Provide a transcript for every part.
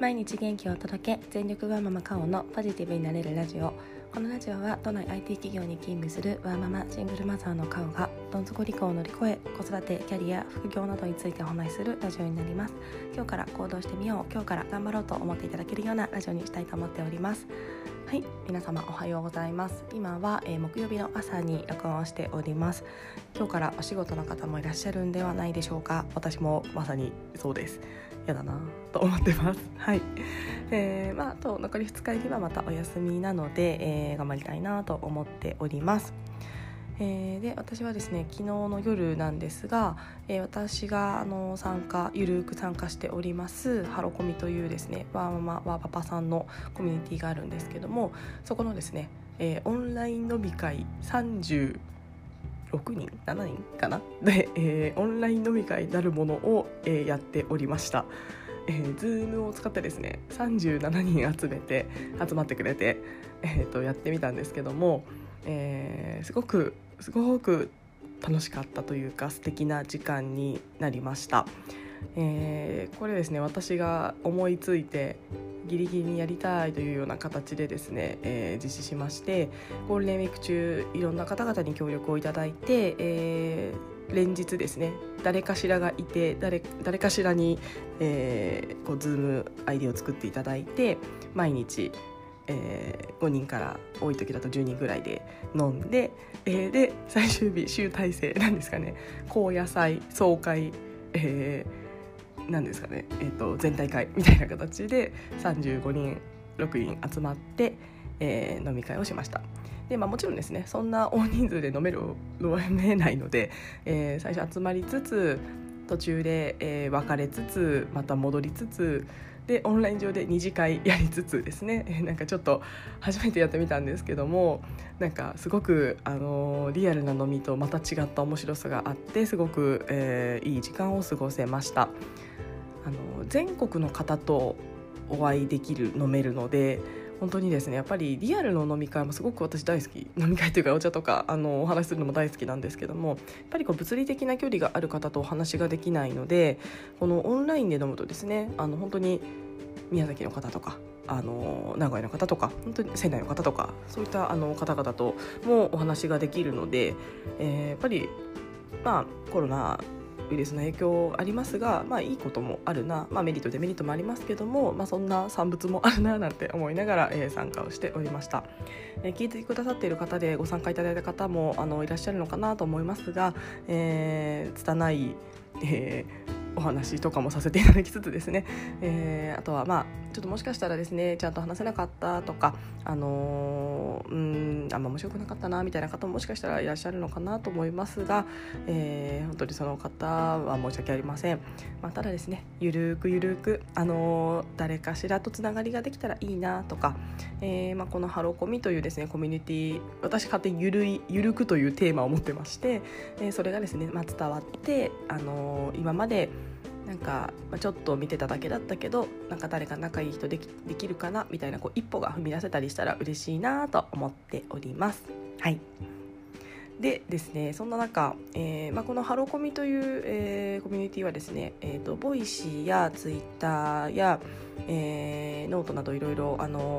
毎日元気を届け全力ワーママカオのポジティブになれるラジオ。このラジオは都内 IT 企業に勤務するワーママシングルマザーのカオがどん底離婚を乗り越え子育てキャリア副業などについてお話しするラジオになります。今日から行動してみよう今日から頑張ろうと思っていただけるようなラジオにしたいと思っております。はい皆様おはようございます。今は、えー、木曜日の朝に録音しております。今日からお仕事の方もいらっしゃるんではないでしょうか。私もまさにそうです。嫌だなと思ってます。はい、えー、まあ、あと残り2日にはまたお休みなので、えー、頑張りたいなと思っております。えー、で私はですね昨日の夜なんですが、えー、私があの参加ゆるく参加しておりますハロコミというですねワーママワーパパさんのコミュニティがあるんですけどもそこのですね、えー、オンライン飲み会30 6人7人かな？で、えー、オンライン飲み会なるものを、えー、やっておりました。えー、Zoom を使ってですね37人集めて集まってくれて、えー、とやってみたんですけども、えー、すごくすごく楽しかったというか素敵な時間になりました。えー、これですね私が思いついてギリギリにやりたいというような形でですね、えー、実施しましてゴールデンウィーク中いろんな方々に協力をいただいて、えー、連日ですね誰かしらがいて誰誰かしらに、えー、こう Zoom アイディを作っていただいて毎日えー、5人から多い時だと10人ぐらいで飲んで、えー、で最終日集大成なんですかね高野菜総会、えー、なんですかね、えーと、全体会みたいな形で35人6人集まって、えー、飲み会をしました。でまあ、もちろんですねそんな大人数で飲める飲めないので、えー、最初集まりつつ途中で、えー、別れつつまた戻りつつでオンライン上で二次会やりつつですね、え、なんかちょっと初めてやってみたんですけどもなんかすごく、あの、リアルな飲みとまた違った面白さがあってすごく、えー、いい時間を過ごせました。あの全国の方とお会いできる飲めるので本当にですねやっぱりリアルの飲み会もすごく私大好き飲み会というかお茶とかあのお話しするのも大好きなんですけどもやっぱりこう物理的な距離がある方とお話ができないのでこのオンラインで飲むとですねあの本当に宮崎の方とかあの名古屋の方とか本当に仙台の方とかそういったあの方々ともお話ができるので、えー、やっぱりまあコロナウイルスの影響ありますが、まあ、いいこともあるな、まあ、メリットデメリットもありますけども、まあ、そんな産物もあるななんて思いながら、えー、参加をしておりました、えー、聞いてくださっている方でご参加いただいた方もあのいらっしゃるのかなと思いますが、えー、拙い、えーお話とかもさせていただきつつですね、えー、あとはまあちょっともしかしたらですねちゃんと話せなかったとかあのー、うんあんま面白くなかったなみたいな方ももしかしたらいらっしゃるのかなと思いますが、えー、本当にその方は申し訳ありません、まあ、ただですねゆるくゆるく、あのー、誰かしらとつながりができたらいいなとか、えーまあ、このハロコミというですねコミュニティ私勝手にゆるいゆるくというテーマを持ってまして、えー、それがですね、まあ、伝わって、あのー、今までなんか、まあ、ちょっと見てただけだったけどなんか誰か仲いい人できできるかな？みたいなこう一歩が踏み出せたりしたら嬉しいなと思っております。はいでですねそんな中、えーまあ、このハルコミという、えー、コミュニティはですね、えーと、ボイシーやツイッターや、えー、ノートなどいろいろ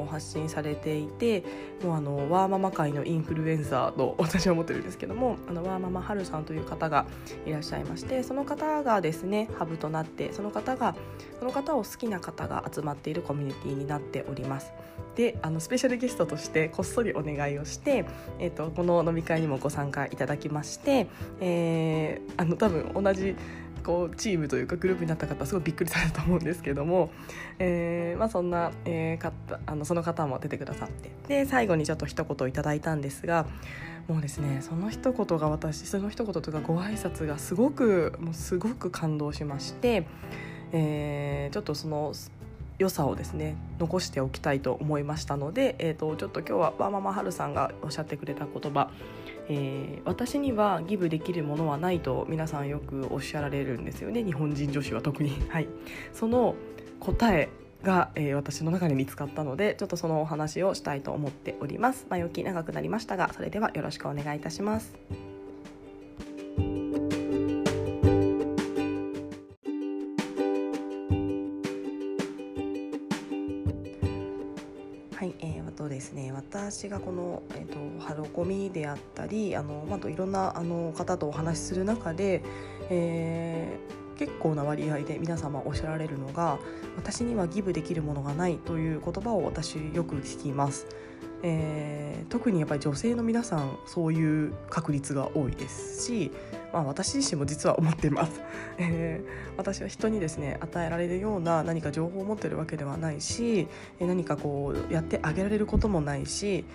発信されていてもうあのワーママ界のインフルエンサーと私は思ってるんですけどもあのワーママハルさんという方がいらっしゃいましてその方がですねハブとなってその方がその方を好きな方が集まっているコミュニティになっております。であのスペシャルゲストとしてこっそりお願いをして、えーと、この飲み会にもご参加いただきまして、えー、あの多分同じこうチームというかグループになった方すごいびっくりされると思うんですけども、えーまあ、そんな、えー、方あのその方も出てくださってで最後にちょっと一言いただいたんですがもうですねその一言が私その一言というかご挨拶がすごくもうすごく感動しまして、えー、ちょっとその良さをですね残しておきたいと思いましたので、えーと、ちょっと今日はワーママハルさんがおっしゃってくれた言葉、えー、私にはギブできるものはないと皆さんよくおっしゃられるんですよね。日本人女子は特に。はい、その答えが、えー、私の中に見つかったのでちょっとそのお話をしたいと思っております。前置き長くなりましたがそれではよろしくお願いいたします私がこの、えーと、ハロコミであったりあの、まあ、といろんなあの方とお話しする中で、えー、結構な割合で皆様おっしゃられるのが私にはギブできるものがないという言葉を私よく聞きます。えー、特にやっぱり女性の皆さんそういう確率が多いですし、まあ、私自身も実は思っています、えー、私は人にですね与えられるような何か情報を持ってるわけではないし何かこうやってあげられることもないし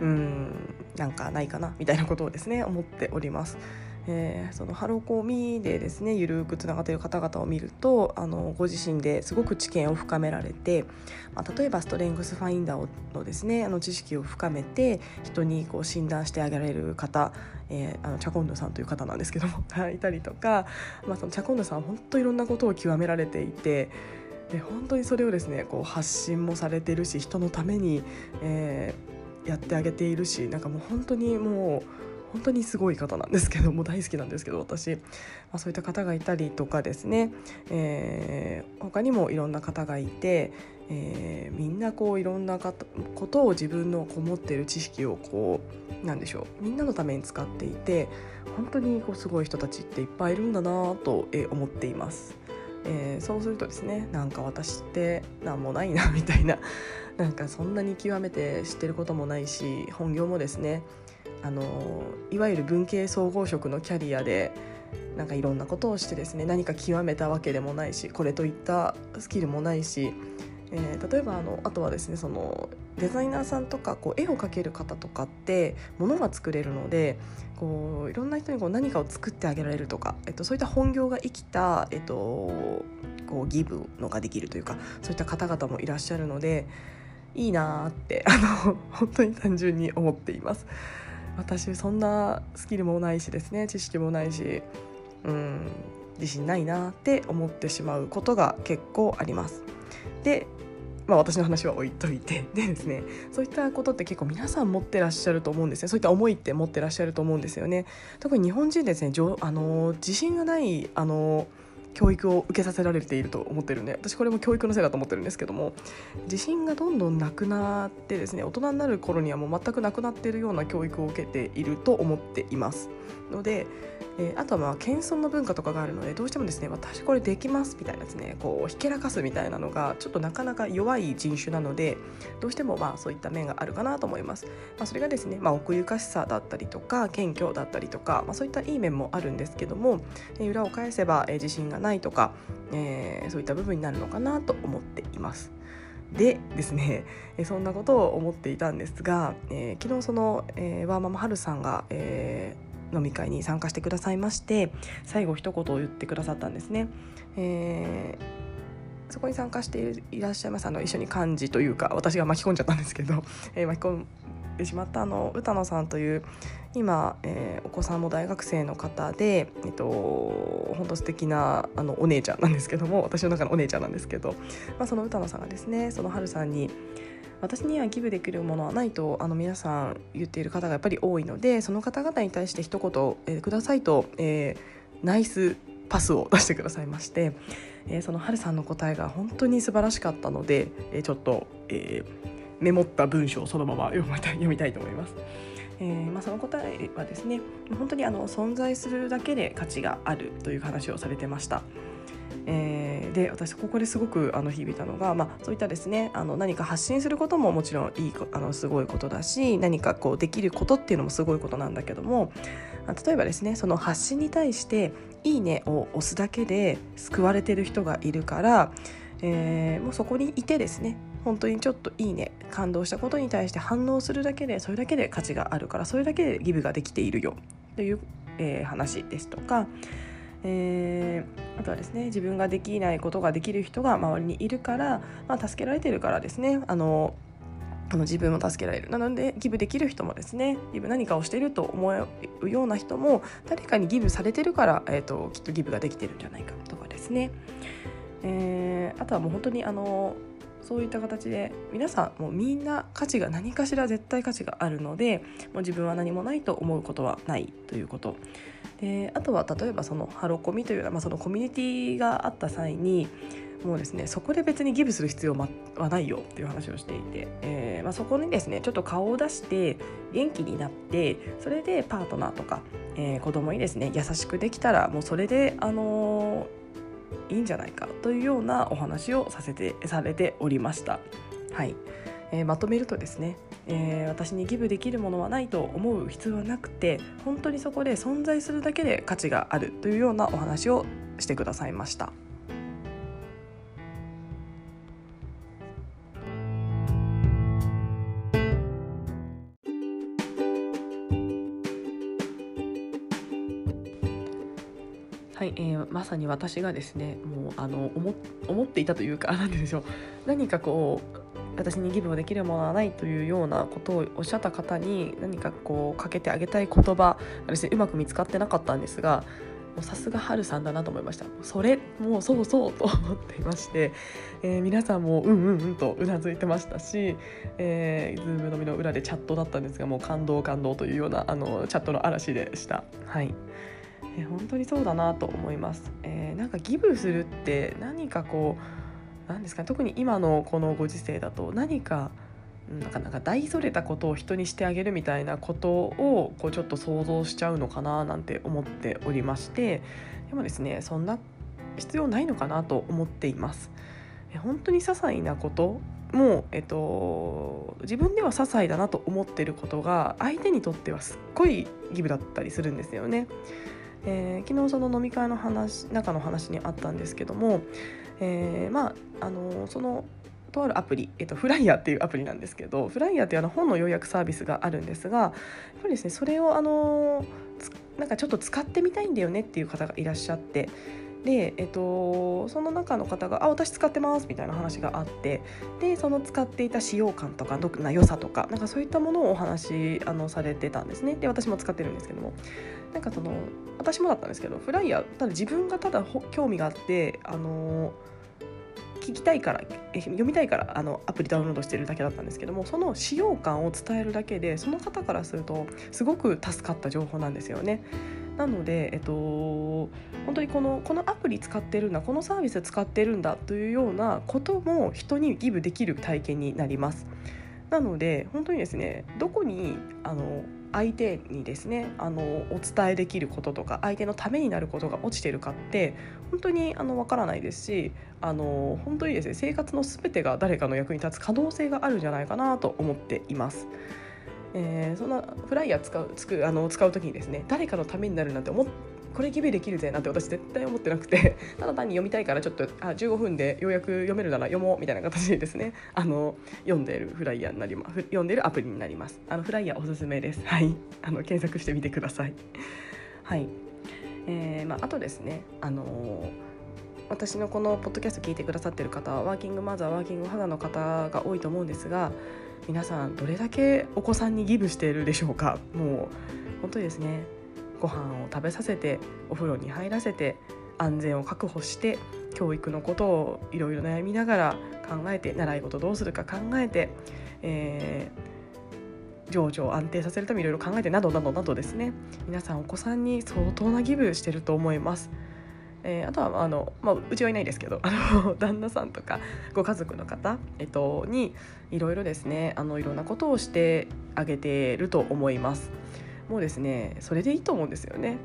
うんなんかないかなみたいなことをですね思っております。えー、そのハロコミでですねゆるくつながっている方々を見るとあのご自身ですごく知見を深められて、まあ、例えばストレングスファインダーのですねあの知識を深めて人にこう診断してあげられる方、えー、あのチャコンヌさんという方なんですけども いたりとか、まあ、そのチャコンヌさんは本当いろんなことを極められていて。で本当にそれをですねこう発信もされてるし人のために、えー、やってあげているしなんかもう本当にもう本当にすごい方なんですけども大好きなんですけど私、まあ、そういった方がいたりとかですね、えー、他にもいろんな方がいて、えー、みんなこういろんなことを自分のこう持っている知識をこうなんでしょう。みんなのために使っていて本当にこうすごい人たちっていっぱいいるんだなと思っています。えー、そうするとですねなんか私って何もないなみたいな。なんかそんなに極めて知ってることもないし本業もですねあのいわゆる文系総合職のキャリアでなんかいろんなことをしてですね何か極めたわけでもないしこれといったスキルもないし、えー、例えばあのあとはですねそのデザイナーさんとかこう絵を描ける方とかって物が作れるのでこういろんな人にこう何かを作ってあげられるとか、えっと、そういった本業が生きた、えっと、こうギブのができるというかそういった方々もいらっしゃるのでいいなってあの本当に単純に思っています。私そんなスキルもないしですね知識もないしうん自信ないなって思ってしまうことが結構あります。でまあ、私の話は置いといて でですねそういったことって結構皆さん持ってらっしゃると思うんですねそういった思いって持ってらっしゃると思うんですよね特に日本人ですねあの自信がないあの教育を受けさせられていると思ってるんで私これも教育のせいだと思ってるんですけども自信がどんどんなくなってですね大人になる頃にはもう全くなくなっているような教育を受けていると思っています。のでえー、あとはまあ謙遜の文化とかがあるのでどうしてもですね私これできますみたいなですねこうひけらかすみたいなのがちょっとなかなか弱い人種なのでどうしてもまあそういった面があるかなと思います、まあ、それがですね、まあ、奥ゆかしさだったりとか謙虚だったりとか、まあ、そういったいい面もあるんですけども、えー、裏を返せば、えー、自信がないとか、えー、そういった部分になるのかなと思っています。でですね、そんなことを思っていたんですが、えー、昨日その、えー、ワーママハルさんが、えー、飲み会に参加してくださいまして最後一言を言ってくださったんですね。えー、そこに参加していらっしゃいますあの一緒に幹事というか私が巻き込んじゃったんですけど、えー、巻き込んでしまったあの歌野さんという今、えー、お子さんも大学生の方で、えっと、本当素敵なあのお姉ちゃんなんですけども私の中のお姉ちゃんなんですけど、まあ、その歌野さんがですねその春さんに私にはギブできるものはないとあの皆さん言っている方がやっぱり多いのでその方々に対して一言、えー、くださいと、えー、ナイスパスを出してくださいまして、えー、そのはるさんの答えが本当に素晴らしかったので、えー、ちょっと、えー、メモった文章をそのまま読みたい読みたいと思います。えーまあ、その答えはですね本当にあの存在するだけで価値があるという話をされてました。えー、で私ここですごくあの響いたのが、まあ、そういったですねあの何か発信することももちろんいいあのすごいことだし何かこうできることっていうのもすごいことなんだけども例えばですねその発信に対して「いいね」を押すだけで救われてる人がいるから、えー、もうそこにいてですね本当にちょっといいね感動したことに対して反応するだけでそれだけで価値があるからそれだけでギブができているよという、えー、話ですとかえー、あとはですね自分ができないことができる人が周りにいるから、まあ、助けられてるからですね。あのあの自分も助けられる。なのでギブできる人もですねギブ何かをしていると思うような人も誰かにギブされてるから、えーと、きっとギブができてるんじゃないかとかですね、えー、あとはもう本当にあのそういった形で皆さんもうみんな価値が何かしら絶対価値があるのでもう自分は何もないと思うことはないということ。であとは例えばそのハロコミというような、まあ、そのコミュニティがあった際にもうですねそこで別にギブする必要はないよっていう話をしていて、えーまあ、そこにですねちょっと顔を出して元気になってそれでパートナーとか、えー、子供にですね優しくできたらもうそれで、あのー、いいんじゃないかというようなお話をさせてされておりました。はいえー、まとめるとですね、えー、私にギブできるものはないと思う必要はなくて本当にそこで存在するだけで価値があるというようなお話をしてくださいました。まさに私がですねもうあの思思っていたというか 何でしょう。何かこう私にギブをできるものはないというようなことをおっしゃった方に何かこうかけてあげたい言葉がですねうまく見つかってなかったんですがさすがハルさんだなと思いました。それもうそうそうと思っていまして、えー、皆さんもうんうんうんとうなずいてましたし、えー、ズームのみの裏でチャットだったんですがもう感動感動というようなあのチャットの嵐でした。はい。え、本当にそうだなと思います、えー、なんかギブするって何かこう何ですかね特に今のこのご時世だと何かなかなか大それたことを人にしてあげるみたいなことをこうちょっと想像しちゃうのかななんて思っておりましてでもですねそんな必要ないのかなと思っています。本当に些細なこともえっと、自分では些細だなと思ってることが相手にとってはすっごいギブだったりするんですよね。えー、昨日その飲み会の話中の話にあったんですけども、えー、まああのそのとあるアプリ、えっと、フライヤーっていうアプリなんですけどフライヤーっていうあの本の要約サービスがあるんですがやっぱりですねそれをあのなんかちょっと使ってみたいんだよねっていう方がいらっしゃってで、えっと、その中の方が「あ私使ってます」みたいな話があってでその使っていた使用感とかどな良さとかなんかそういったものをお話あのされてたんですねで私も使ってるんですけどもなんかその私もだったんですけどフライヤーただ自分がただ興味があってあの聞きたいから読みたいからあのアプリダウンロードしてるだけだったんですけどもその使用感を伝えるだけでその方からするとすごく助かった情報なんですよね。なので、えっと、本当にこのこのアプリ使ってるんだこのサービス使ってるんだというようなことも人にギブできる体験になります。なので本当にですねどこにあの相手にですねあのお伝えできることとか相手のためになることが落ちてるかって本当にあの分からないですしあの本当にですね生活の全てが誰かの役に立つ可能性があるんじゃないかなと思っています。えー、そんなフライヤー使うつくあの使う時にですね誰かのためになるなんて思っこれギブできるぜなんて私絶対思ってなくて ただ単に読みたいからちょっとあ15分でようやく読めるなら読もうみたいな形でですね あの読んでるフライヤーになります。読んでるアプリになります。あのフライヤーおすすめです。はい。あの検索してみてください。はい。えーまあ、あとですねあのー私のこのポッドキャスト聞いてくださってる方はワーキングマザーワーキング肌の方が多いと思うんですが皆さんどれだけお子さんにギブしているでしょうか？もう本当にですね。ご飯を食べさせてお風呂に入らせて安全を確保して教育のことをいろいろ悩みながら考えて習い事どうするか考えて、えー、情緒を安定させるためにいろいろ考えてなどなどなどですね。皆さんお子さんに相当なギブしてると思います。えー、あとはあの、まあ、うちはいないですけどあの 旦那さんとかご家族の方、えっと、にいろいろですねあのいろんなことをしてあげてると思います。もうですねそれでいいと思うんですよね。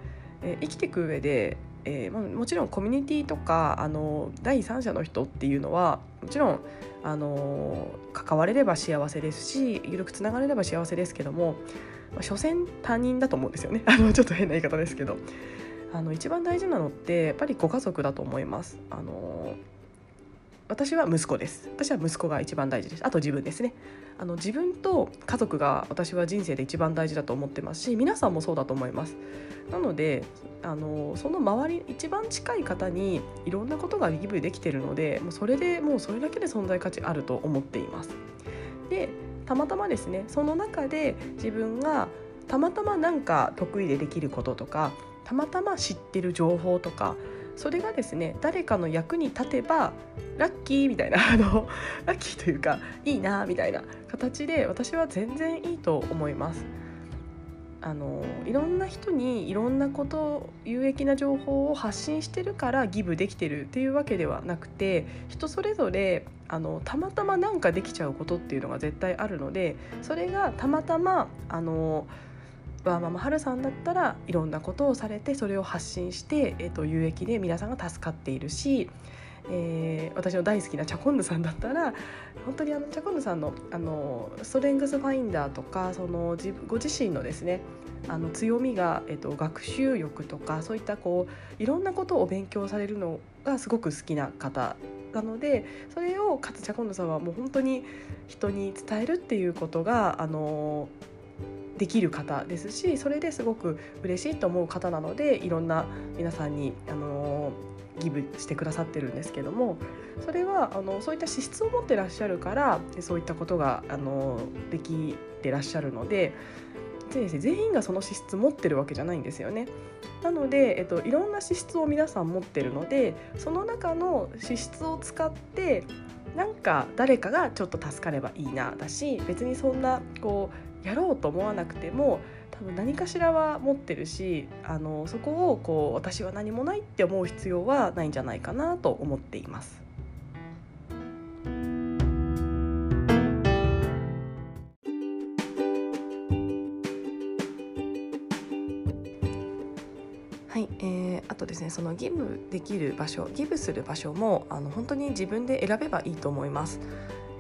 えー、生きていく上でえーまあ、もちろんコミュニティとかあの第三者の人っていうのはもちろんあの関われれば幸せですし緩くつながれれば幸せですけども、まあ、所詮他人だと思うんですよねあのちょっと変な言い方ですけどあの一番大事なのってやっぱりご家族だと思います。あの私は息子です。私は息子が一番大事です。あと自分ですね。あの自分と家族が私は人生で一番大事だと思ってますし皆さんもそうだと思います。なのであのその周り一番近い方にいろんなことがギブできてるのでもうそれでもうそれだけで存在価値あると思っています。でたまたまですねその中で自分がたまたま何か得意でできることとかたまたま知ってる情報とかそれがですね誰かの役に立てばラッキーみたいな あのラッキーというかいいなみたいな形で私は全然いいと思います。あのいろんな人にいろんなこと有益な情報を発信してるからギブできてるっていうわけではなくて人それぞれあのたまたまなんかできちゃうことっていうのが絶対あるのでそれがたまたまあのワーママハルさんだったらいろんなことをされてそれを発信して、えー、と有益で皆さんが助かっているしえー、私の大好きなチャコンヌさんだったら本当にあのチャコンヌさんのあのストレングスファインダーとかそのご自身のですねあの強みが、えっと、学習欲とかそういったこういろんなことを勉強されるのがすごく好きな方なのでそれをかつチャコンヌさんはもう本当に人に伝えるっていうことがあのできる方ですしそれですごく嬉しいと思う方なのでいろんな皆さんにあのギブしてくださってるんですけどもそれはあのそういった資質を持ってらっしゃるからそういったことがあのできてらっしゃるので全員がその資質持ってるわけじゃないんですよね。なので、えっと、いろんな資質を皆さん持ってるのでその中の資質を使ってなんか誰かがちょっと助かればいいなだし別にそんなこうやろうと思わなくても多分何かしらは持ってるしあのそこをこう私は何もないって思う必要はないんじゃないかなと思っています。はい、えー、あとですねそのギブできる場所ギブする場所もあの本当に自分で選べばいいと思います。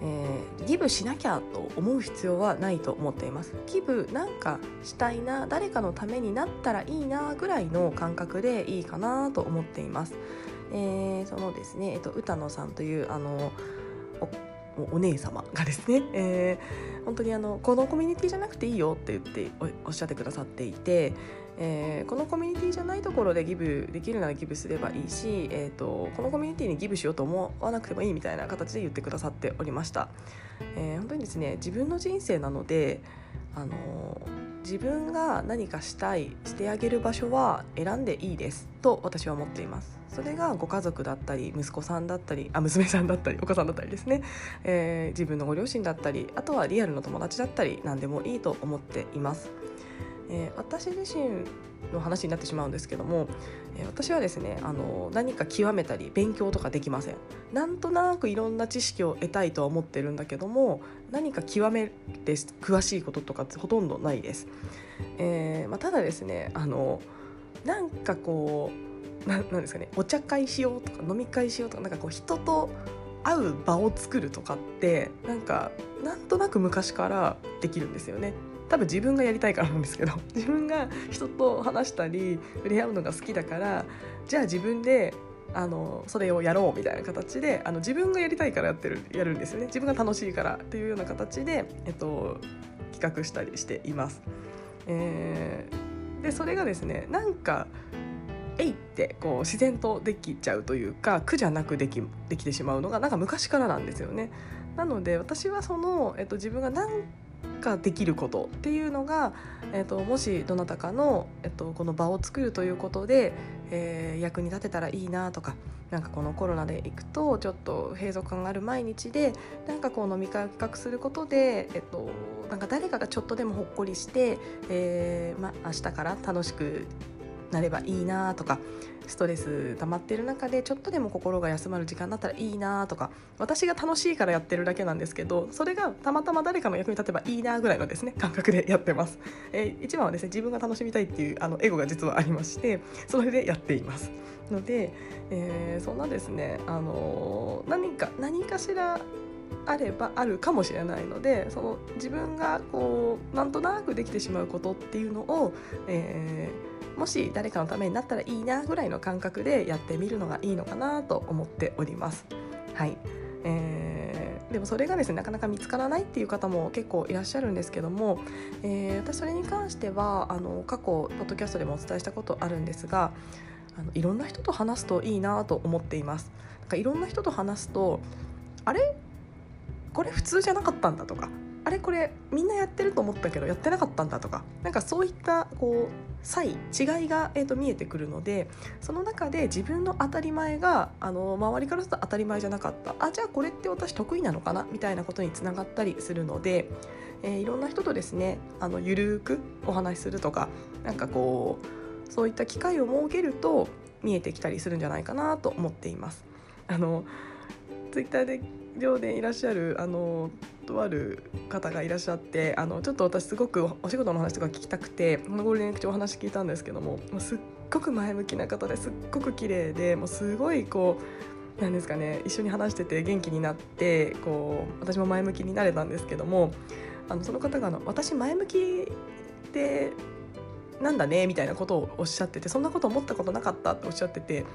えー、ギブしなきゃと思う必要はないと思っていますギブなんかしたいな誰かのためになったらいいなぐらいの感覚でいいかなと思っています、えー、そのですね、えっと、歌野さんというあのお姉様がですね、えー、本当にあのこのコミュニティじゃなくていいよって言っておっしゃってくださっていて、えー、このコミュニティじゃないところでギブできるならギブすればいいし、えーと、このコミュニティにギブしようと思わなくてもいいみたいな形で言ってくださっておりました。えー、本当にですね自分の人生なのであの自分が何かしたいしてあげる場所は選んでいいですと私は思っています。それがご家族だったり息子さんだったりあ娘さんだったりお母さんだったりですね、えー、自分のご両親だったりあとはリアルの友達だったり何でもいいと思っています。えー、私自身の話になってしまうんですけども、えー、私はですねあの何か極めたり勉強とかできません。なんとなくいろんな知識を得たいとは思ってるんだけども何か極めて詳しいこととかほとんどないです、えーまあ、ただですねあのなんかこうななんですかねお茶会しようとか飲み会しようとかなんかこう人と会う場を作るとかってなんかなんとなく昔からできるんですよね。多分自分がやりたいからなんですけど 自分が人と話したり触れ合うのが好きだからじゃあ自分であのそれをやろうみたいな形であの自分がやりたいからやってるやるんですよね自分が楽しいからっていうような形で、えっと、企画したりしています。えー、でそれがですねなんかえいってこう自然とできちゃうというか苦じゃなくできできてしまうのがなんか昔からなんですよね。なので私はその、えっと、自分が何ができることっていうのが、えーと、もしどなたかの、えーと、この場を作るということで、えー、役に立てたらいいなとかなんかこのコロナで行くとちょっと閉塞感がある毎日でなんかこう飲み会を企画することで、えっと、なんか誰かがちょっとでもほっこりして、えーま、明日から楽しくなればいいなとかストレス溜まってる中でちょっとでも心が休まる時間だったらいいなとか私が楽しいからやってるだけなんですけどそれがたまたま誰かの役に立てばいいなぐらいのですね感覚でやってます、えー、一番はですね自分が楽しみたいっていうあのエゴが実はありましてそれでやっています。ので、えー、そんなですね、あのー、何か何かしらあればあるかもしれないのでその自分がこうなんとなくできてしまうことっていうのを、えーもし誰かのためになったらいいなぐらいの感覚でやってみるのがいいのかなと思っております。はいえー、でもそれがですねなかなか見つからないっていう方も結構いらっしゃるんですけども、えー、私それに関してはあの過去ポッドキャストでもお伝えしたことあるんですがあのいろんな人と話すといいなと思っています。なんかいろんな人と話すとあれ？これ普通じゃなかったんだとかあれこれみんなやってると思ったけどやってなかったんだとか。なんかそういったこう差異違いが、えーと、見えてくるのでその中で自分の当たり前があの周りからすると当たり前じゃなかった。あじゃあこれって私得意なのかな？みたいなことにつながったりするので、えー、いろんな人とですねあのゆるくお話しするとかなんかこうそういった機会を設けると見えてきたりするんじゃないかなと思っています。あのツイッターで上でいらっしゃるあのとある方がいらっしゃってあのちょっと私すごくお仕事の話とか聞きたくてこのゴールデンウィーク中お話聞いたんですけどもすっごく前向きな方ですっごく綺麗でもうすごいこうなんですかね一緒に話してて元気になってこう私も前向きになれたんですけどもあのその方があの私前向きでなんだねみたいなことをおっしゃっててそんなこと思ったことなかったっておっしゃってて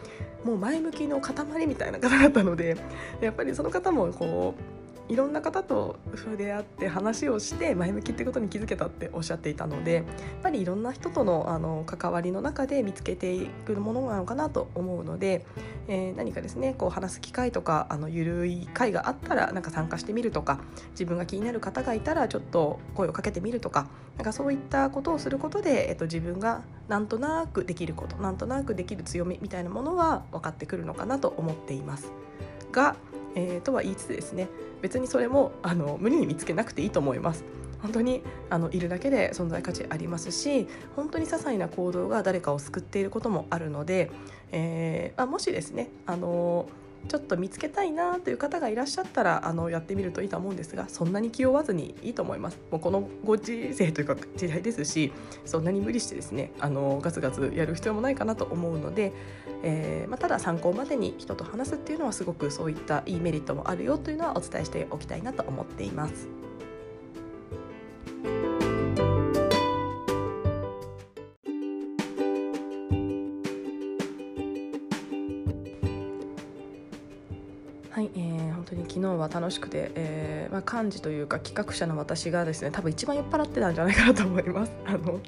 もう前向きの塊みたいな方だったのでやっぱりその方もこういろんな方と触れ合って話をして前向きってことに気づけたっておっしゃっていたのでやっぱりいろんな人とのあの関わりの中で見つけていくものなのかなと思うので、えー、何かですねこう話す機会とかあのゆるい会があったらなんか参加してみるとか自分が気になる方がいたらちょっと声をかけてみるとかなんかそういったことをすることで、えっと、自分がなんとなくできることなんとなくできる強みみたいなものは分かってくるのかなと思っています。が、えー、とは言いつつですね別にそれもあの無理に見つけなくていいと思います。本当にあのいるだけで存在価値ありますし本当に些細な行動が誰かを救っていることもあるので、えー、あもしですねあのちょっと見つけたいなという方がいらっしゃったらあのやってみるといいと思うんですがそんなに気負わずにいいと思いますもうこのご時世というか時代ですしそんなに無理してですねあのガツガツやる必要もないかなと思うので、えー、まあ、ただ参考までに人と話すっていうのはすごくそういったいいメリットもあるよというのはお伝えしておきたいなと思っています。日は楽しくて、えーまあ、幹事というか企画者の私がですね多分一番酔っ払ってたんじゃないかなと思います。あの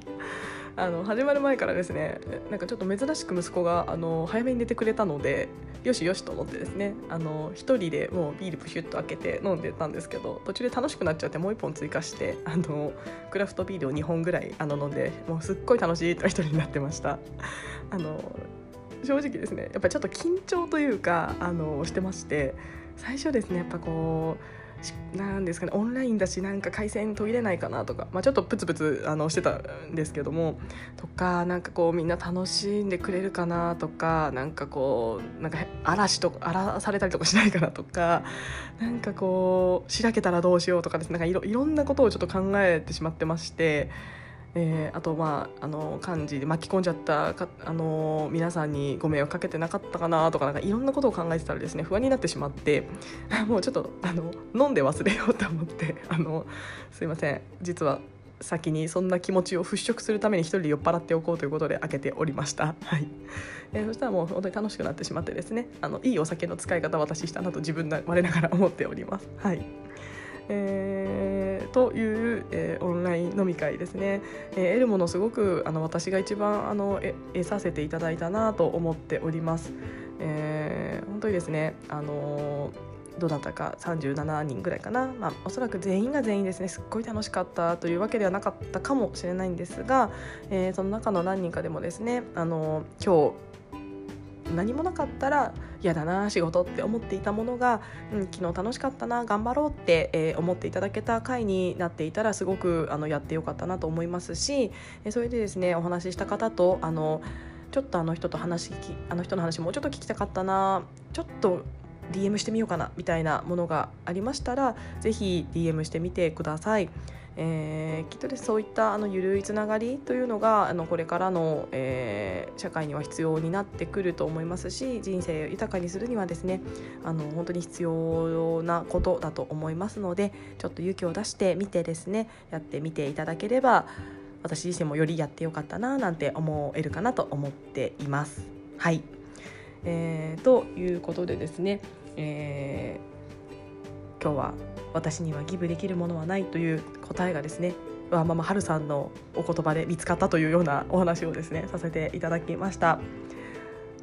あの始まる前からですねなんかちょっと珍しく息子があの早めに寝てくれたのでよしよしと思ってですねあの1人でもうビールプシュッと開けて飲んでたんですけど途中で楽しくなっちゃってもう1本追加してあのクラフトビールを2本ぐらいあの飲んでもうすっごい楽しいと一人になってました。あの正直ですねやっぱりちょっと緊張というかあのしてまして最初ですねやっぱこうなんですかねオンラインだしなんか回線途切れないかなとか、まあ、ちょっとプツプツあのしてたんですけどもとかなんかこうみんな楽しんでくれるかなとかなんかこうなんか嵐とか荒らされたりとかしないかなとか なんかこうしらけたらどうしようとかですねなんかいろいろんなことをちょっと考えてしまってまして。えー、あとまああの漢字で巻き込んじゃったかあの皆さんにご迷惑かけてなかったかなとかなんかいろんなことを考えてたらですね不安になってしまって もうちょっとあの飲んで忘れようと思って あのすいません。実は先にそんな気持ちを払拭するために一人で酔っ払っておこうということで開けておりました、はい。えー、そしたらもう本当に楽しくなってしまってですねあのいいお酒の使い方私したなと自分で我ながら思っております。はい。えー、という、えー、オンライン飲み会ですね、えー、得るものすごくあの私が一番あの得させていただいたなと思っております。えー、本当にですねあのどうだったか37人ぐらいかな、まあ、おそらく全員が全員ですねすっごい楽しかったというわけではなかったかもしれないんですが、えー、その中の何人かでもですねあの今日何もなかったら嫌だな仕事って思っていたものが、うん、昨日楽しかったな頑張ろうって、えー、思っていただけた回になっていたらすごくあのやってよかったなと思いますし、えそれでですねお話しした方とあのちょっとあの人と話あの人の話もうちょっと聞きたかったなちょっと DM してみようかなみたいなものがありましたら是非 DM してみてください。えー、きっとでそういったあの緩いつながりというのがあのこれからの、えー、社会には必要になってくると思いますし人生を豊かにするにはですねあの本当に必要なことだと思いますのでちょっと勇気を出してみてですねやってみていただければ私自身もよりやってよかったななんて思えるかなと思っています。はい、えー、ということでですね、えー、今日は私にはギブできるものはないという答えがですねわママはるさんのお言葉で見つかったというようなお話をですねさせていただきました。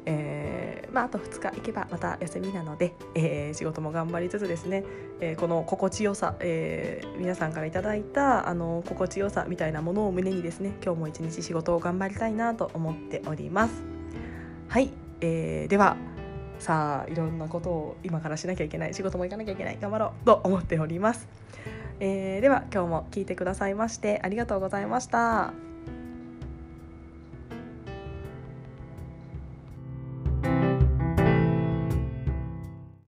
えーまあ、あと2日行けばまた休みなので、えー仕事も頑張りつつですね、えーこの心地よさ、えー皆さんからいただいたあの心地よさみたいなものを胸にですね今日も一日仕事を頑張りたいなと思っております。はい、えーではさあいろんなことを今からしなきゃいけない仕事も行かなきゃいけない頑張ろうと思っております。えーでは今日も聞いてくださいましてありがとうございました。